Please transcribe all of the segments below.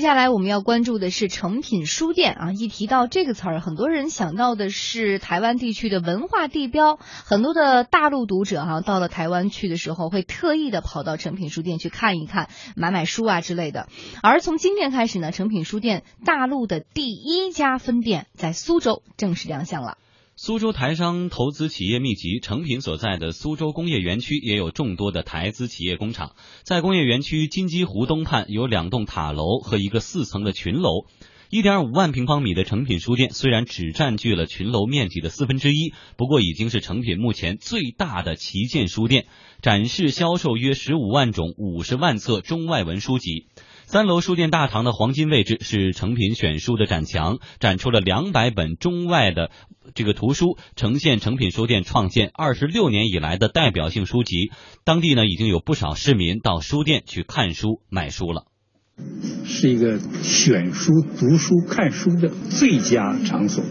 接下来我们要关注的是诚品书店啊，一提到这个词儿，很多人想到的是台湾地区的文化地标，很多的大陆读者哈、到了台湾去的时候，会特意的跑到诚品书店去看一看，买买书啊之类的。而从今天开始呢，诚品书店大陆的第一家分店在苏州正式亮相了。苏州台商投资企业密集，成品所在的苏州工业园区也有众多的台资企业工厂。在工业园区金鸡湖东畔有两栋塔楼和一个四层的群楼。一点五万平方米的成品书店虽然只占据了群楼面积的四分之一，不过已经是成品目前最大的旗舰书店，展示销售约十五万种、五十万册中外文书籍。三楼书店大堂的黄金位置是成品选书的展墙，展出了两百本中外的这个图书，呈现成品书店创建二十六年以来的代表性书籍。当地呢已经有不少市民到书店去看书、买书了。是一个选书、读书、看书的最佳场所。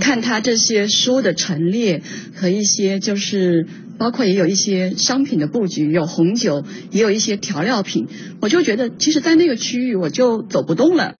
看他这些书的陈列和一些就是包括也有一些商品的布局，有红酒，也有一些调料品，我就觉得其实，在那个区域我就走不动了。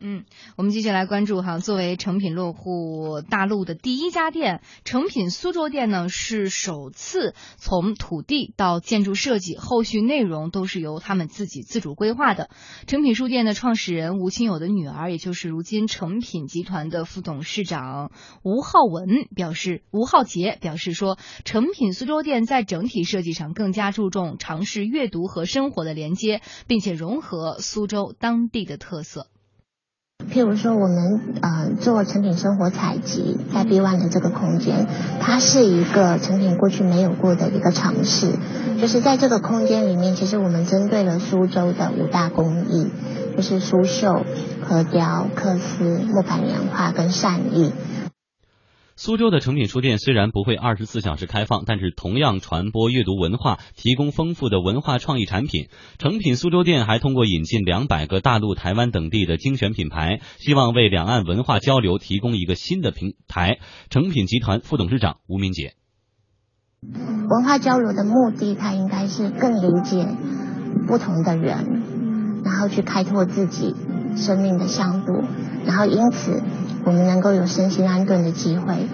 嗯，我们继续来关注哈，作为成品落户大陆的第一家店，成品苏州店呢是首次从土地到建筑设计，后续内容都是由他们自己自主规划的。成品书店的创始人吴清友的女儿，也就是如今成品集团的副董事长吴浩文表示，吴浩杰表示说，成品苏州店在整体设计上更加注重尝试阅读和生活的连接，并且融合苏州当地的特色。譬如说，我们呃做成品生活采集，在 B One 的这个空间，它是一个成品过去没有过的一个尝试。就是在这个空间里面，其实我们针对了苏州的五大工艺，就是苏绣、核雕、缂丝、木板年画跟扇艺。苏州的成品书店虽然不会二十四小时开放，但是同样传播阅读文化，提供丰富的文化创意产品。成品苏州店还通过引进两百个大陆、台湾等地的精选品牌，希望为两岸文化交流提供一个新的平台。成品集团副董事长吴明杰，文化交流的目的，它应该是更理解不同的人，然后去开拓自己生命的向度，然后因此。我们能够有身心安顿的机会。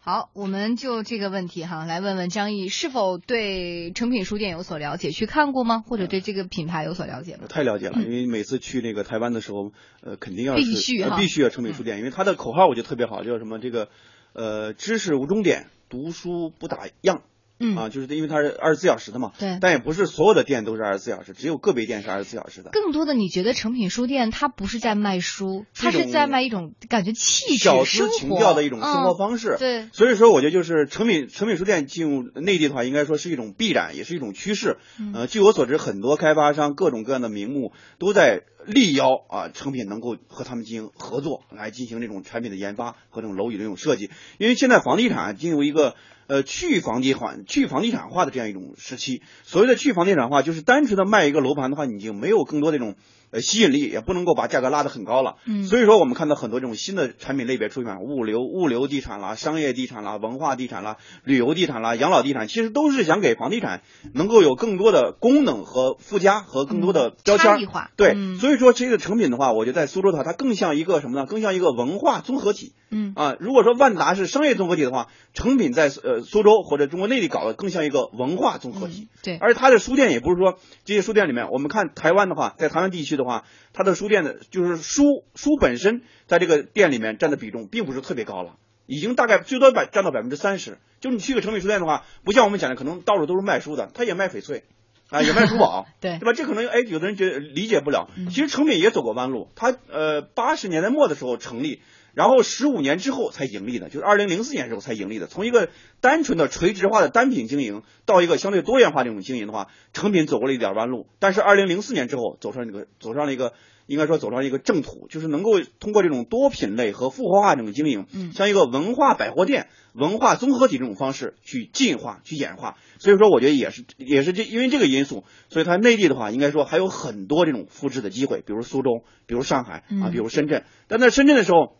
好，我们就这个问题哈，来问问张毅，是否对诚品书店有所了解？去看过吗？或者对这个品牌有所了解吗？太了解了，因为每次去那个台湾的时候，呃，肯定要必须呃、必须要诚品书店，因为它的口号我觉得特别好，叫什么？这个呃，知识无终点，读书不打烊。嗯啊，就是因为它是二十四小时的嘛，对，但也不是所有的店都是二十四小时，只有个别店是二十四小时的。更多的，你觉得成品书店它不是在卖书，它是在卖一种感觉气质、小资情调的一种生活方式。嗯、对，所以说我觉得就是成品成品书店进入内地的话，应该说是一种必然，也是一种趋势。嗯、呃，据我所知，很多开发商各种各样的名目都在力邀啊成品能够和他们进行合作，来进行这种产品的研发和这种楼宇的这种设计。因为现在房地产进入一个。呃，去房地产、去房地产化的这样一种时期，所谓的去房地产化，就是单纯的卖一个楼盘的话，你就没有更多这种呃吸引力，也不能够把价格拉得很高了。嗯，所以说我们看到很多这种新的产品类别出现，物流、物流地产啦、商业地产啦、文化地产啦、旅游地产啦、养老地产，其实都是想给房地产能够有更多的功能和附加和更多的标签。化。对，嗯、所以说这个成品的话，我觉得在苏州的话，它更像一个什么呢？更像一个文化综合体。嗯啊，如果说万达是商业综合体的话，成品在呃苏州或者中国内地搞的更像一个文化综合体。嗯、对，而且它的书店也不是说这些书店里面，我们看台湾的话，在台湾地区的话，它的书店的就是书书本身在这个店里面占的比重并不是特别高了，已经大概最多百占到百分之三十。就是你去个成品书店的话，不像我们讲的可能到处都是卖书的，他也卖翡翠。啊，也卖珠 宝，对对吧？这可能哎，有的人觉得理解不了。嗯、其实成品也走过弯路，它呃八十年代末的时候成立，然后十五年之后才盈利的，就是二零零四年时候才盈利的。从一个单纯的垂直化的单品经营，到一个相对多元化这种经营的话，成品走过了一点弯路。但是二零零四年之后，走上这个走上了一个。应该说走上一个正途，就是能够通过这种多品类和复合化这种经营，嗯，像一个文化百货店、文化综合体这种方式去进化、去演化。所以说，我觉得也是也是这因为这个因素，所以它内地的话，应该说还有很多这种复制的机会，比如苏州，比如上海啊，比如深圳。但在深圳的时候，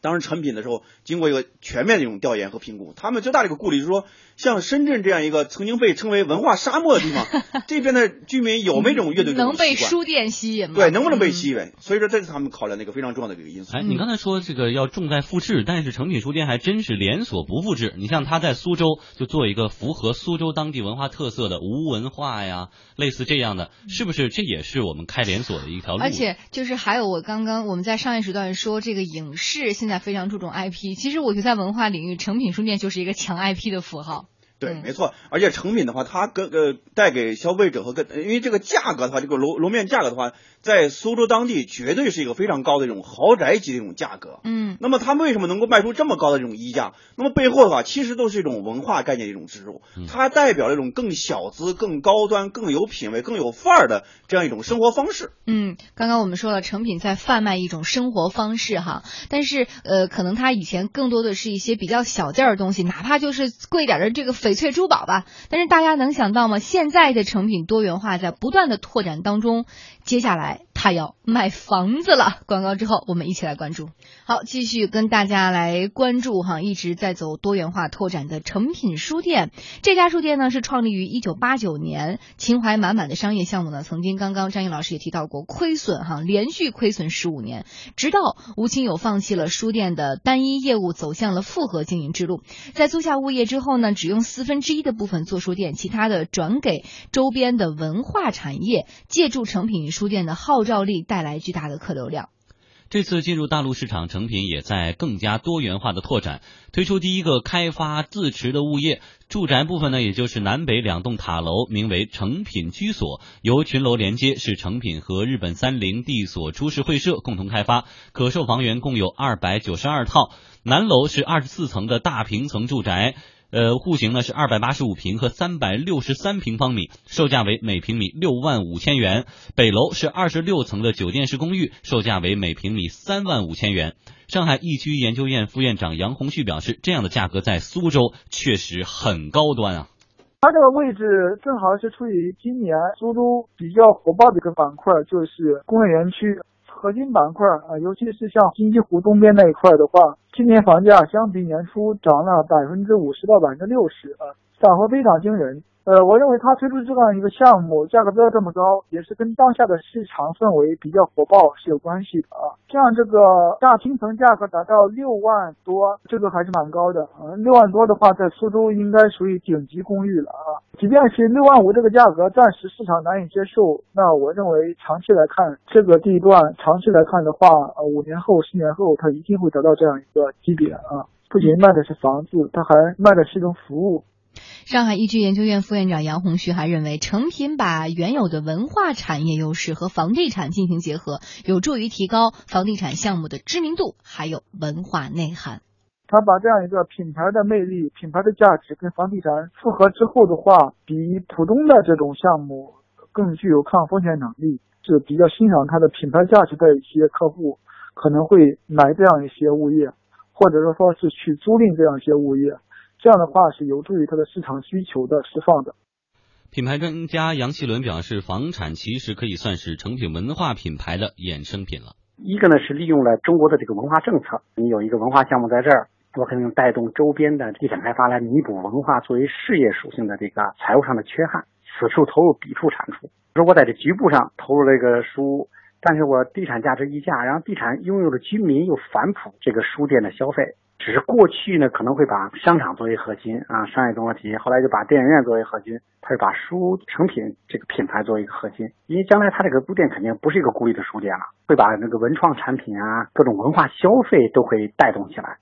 当时成品的时候，经过一个全面的一种调研和评估，他们最大的一个顾虑就是说，像深圳这样一个曾经被称为文化沙漠的地方，这边的居民有没有这种阅读能被书店吸引吗？对，能不能被嗯吸引？所以说这是他们考量的一个非常重要的一个因素。哎，你刚才说这个要重在复制，但是成品书店还真是连锁不复制。你像他在苏州就做一个符合苏州当地文化特色的无文化呀，类似这样的，是不是？这也是我们开连锁的一条路。而且就是还有我刚刚我们在上一时段说这个影视现现在非常注重 IP，其实我觉得在文化领域，诚品书店就是一个强 IP 的符号。对，嗯没错，而且成品的话，它跟呃带给消费者和跟，因为这个价格的话，这个楼楼面价格的话，在苏州当地绝对是一个非常高的这种豪宅级的这种价格。嗯那么他们为什么能够卖出这么高的这种溢价？那么背后的话，其实都是一种文化概念的一种植入，它代表了一种更小资、更高端、更有品位、更有范儿的这样一种生活方式。嗯，刚刚我们说了，成品在贩卖一种生活方式哈，但是呃，可能它以前更多的是一些比较小件儿的东西，哪怕就是贵点的这个翡翠珠宝吧。但是大家能想到吗？现在的成品多元化在不断的拓展当中，接下来他要卖房子了。广告之后，我们一起来关注。好，继续跟大家来关注哈，一直在走多元化拓展的成品书店。这家书店呢是创立于一九八九年，情怀满满的商业项目呢，曾经刚刚张毅老师也提到过，亏损哈，连续亏损十五年，直到吴清友放弃了书店的单一业务，走向了复合经营之路。在租下物业之后呢，只用四四分之一的部分做书店，其他的转给周边的文化产业，借助成品书店的号召力，带来巨大的客流量。这次进入大陆市场，成品也在更加多元化的拓展，推出第一个开发自持的物业。住宅部分呢，也就是南北两栋塔楼，名为成品居所，由群楼连接，是成品和日本三菱地所株式会社共同开发，可售房源共有二百九十二套。南楼是二十四层的大平层住宅。呃，户型呢是二百八十五平和三百六十三平方米，售价为每平米六万五千元。北楼是二十六层的酒店式公寓，售价为每平米三万五千元。上海易居研究院副院长杨红旭表示，这样的价格在苏州确实很高端啊。它这个位置正好是处于今年苏州比较火爆的一个板块，就是工业园区核心板块啊，尤其是像金鸡湖东边那一块的话，今年房价相比年初涨了百分之五十到百分之六十啊，涨幅非常惊人。呃，我认为它推出这样一个项目，价格标这么高，也是跟当下的市场氛围比较火爆是有关系的啊。像这个大平层价格达到六万多，这个还是蛮高的嗯。六万多的话，在苏州应该属于顶级公寓了啊。即便是六万五这个价格，暂时市场难以接受，那我认为长期来看，这个地段长期来看的话，呃，五年后、十年后，它一定会得到这样一个级别啊。不仅卖的是房子，它还卖的是一种服务。上海易居研究院副院长杨红旭还认为，成品把原有的文化产业优势和房地产进行结合，有助于提高房地产项目的知名度，还有文化内涵。他把这样一个品牌的魅力、品牌的价值跟房地产复合之后的话，比普通的这种项目更具有抗风险能力，是比较欣赏它的品牌价值的一些客户可能会买这样一些物业，或者说说是去租赁这样一些物业。这样的话是有助于它的市场需求的释放的。品牌专家杨希伦表示，房产其实可以算是成品文化品牌的衍生品了。一个呢是利用了中国的这个文化政策，你有一个文化项目在这儿，我可能带动周边的地产开发来弥补文化作为事业属性的这个财务上的缺憾。此处投入，彼处产出。如果在这局部上投入了一个书，但是我地产价值溢价，然后地产拥有的居民又反哺这个书店的消费。只是过去呢，可能会把商场作为核心啊，商业综合体，后来就把电影院作为核心，他是把书成品这个品牌作为一个核心。因为将来他这个书店肯定不是一个孤立的书店了，会把那个文创产品啊，各种文化消费都会带动起来。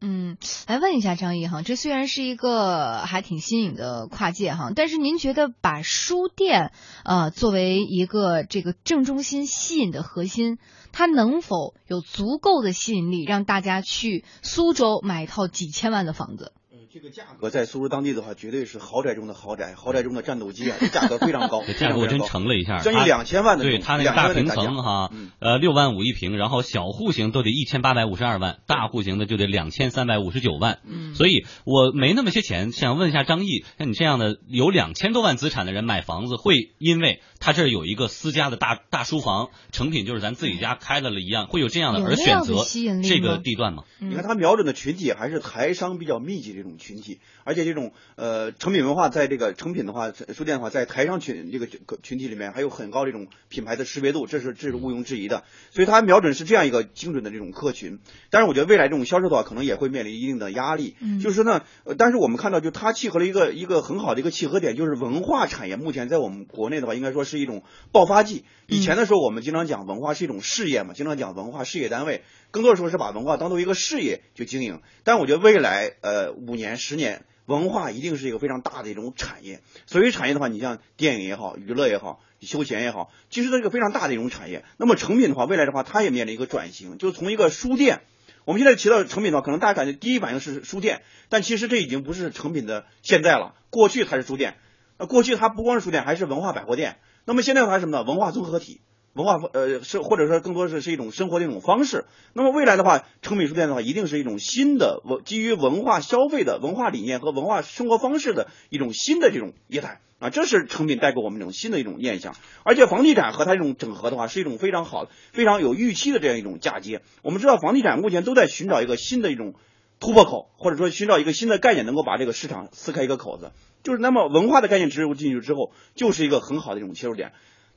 嗯，来问一下张毅哈，这虽然是一个还挺新颖的跨界哈，但是您觉得把书店呃作为一个这个正中心吸引的核心，它能否有足够的吸引力让大家去苏州买一套几千万的房子？这个价格在苏州当地的话，绝对是豪宅中的豪宅，豪宅中的战斗机啊，这价格非常高，这价格我真乘了一下，将近两千万的，对它那个大平层哈，嗯、呃六万五一平，然后小户型都得一千八百五十二万，大户型的就得两千三百五十九万。嗯，所以我没那么些钱，想问一下张毅，像你这样的有两千多万资产的人买房子，会因为他他这儿有一个私家的大大书房，成品就是咱自己家开的了一样，会有这样的而选择吸引力这个地段吗？嗯你看，它瞄准的群体还是台商比较密集这种群体，而且这种呃成品文化在这个成品的话，书店的话，在台商群这个群体里面还有很高这种品牌的识别度，这是这是毋庸置疑的。所以它瞄准是这样一个精准的这种客群。但是我觉得未来这种销售的话，可能也会面临一定的压力。嗯就是说呢，呃，但是我们看到，就它契合了一个一个很好的一个契合点，就是文化产业目前在我们国内的话，应该说是一种爆发季。以前的时候，我们经常讲文化是一种事业嘛，经常讲文化事业单位，更多的时候是把文化当做一个事业去经营。但我觉得未来呃五年、十年，文化一定是一个非常大的一种产业。所以产业的话，你像电影也好，娱乐也好，休闲也好，其实这是一个非常大的一种产业。那么成品的话，未来的话，它也面临一个转型，就是从一个书店。我们现在提到成品的话，可能大家感觉第一反应是书店，但其实这已经不是成品的现在了。过去它是书店，那过去它不光是书店，还是文化百货店。那么现在的话是什么呢？文化综合体，文化呃是或者说更多是是一种生活的一种方式。那么未来的话，成品书店的话，一定是一种新的文基于文化消费的文化理念和文化生活方式的一种新的这种业态啊，这是成品带给我们一种新的一种念想。而且房地产和它这种整合的话，是一种非常好、非常有预期的这样一种嫁接。我们知道，房地产目前都在寻找一个新的一种突破口，或者说寻找一个新的概念，能够把这个市场撕开一个口子。就是那么文化的概念植入进去之后，就是一个很好的一种切入点。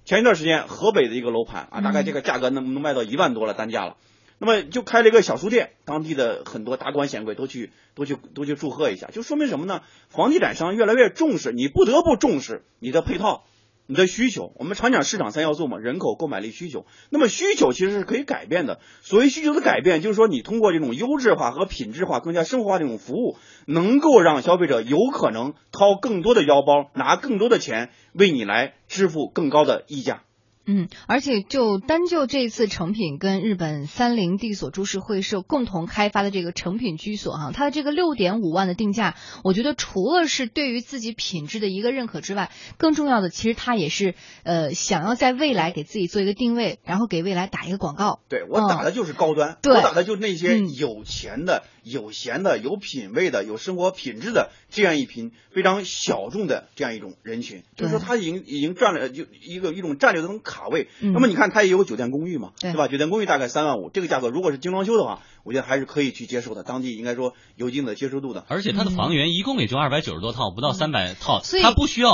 前一段时间，河北的一个楼盘啊，大概这个价格能能卖到一万多了单价了。那么就开了一个小书店，当地的很多达官显贵都去都去都去祝贺一下，就说明什么呢？房地产商越来越重视，你不得不重视你的配套。你的需求，我们常讲市场三要素嘛，人口、购买力、需求。那么需求其实是可以改变的。所谓需求的改变，就是说你通过这种优质化和品质化、更加生活化这种服务，能够让消费者有可能掏更多的腰包，拿更多的钱为你来支付更高的溢价。嗯，而且就单就这次成品跟日本三菱地所株式会社共同开发的这个成品居所哈、它的这个六点五万的定价，我觉得除了是对于自己品质的一个认可之外，更重要的其实它也是呃想要在未来给自己做一个定位，然后给未来打一个广告。对我打的就是高端，对我打的就是那些嗯有钱的、有闲的、有品位的、有生活品质的这样一群非常小众的这样一种人群。就是说，对他已经已经占了就一个一种战略的这种卡位。嗯那么你看，它也有酒店公寓嘛，对对吧？酒店公寓大概三万五，这个价格如果是精装修的话，我觉得还是可以去接受的。当地应该说有一定的接受度的。而且它的房源一共也就二百九十多套，不到三百套，嗯所以它不需要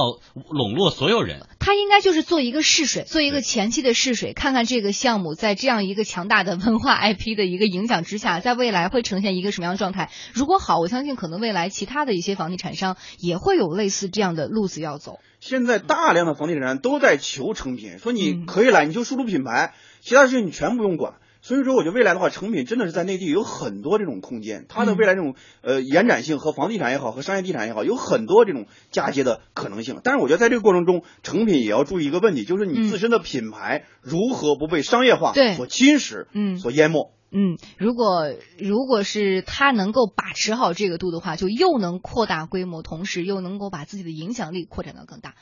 笼络所有人。它应该就是做一个试水，做一个前期的试水，看看这个项目在这样一个强大的文化 IP 的一个影响之下，在未来会呈现一个什么样的状态。如果好，我相信可能未来其他的一些房地产商也会有类似这样的路子要走。现在大量的房地产商都在求成品，说你嗯可以来，你就输出品牌，其他事情你全不用管。所以说，我觉得未来的话，成品真的是在内地有很多这种空间，它的未来这种呃延展性和房地产也好，和商业地产也好，有很多这种嫁接的可能性。但是我觉得在这个过程中，成品也要注意一个问题，就是你自身的品牌如何不被商业化对所侵蚀、嗯所淹没。嗯，如果如果是他能够把持好这个度的话，就又能扩大规模，同时又能够把自己的影响力扩展到更大。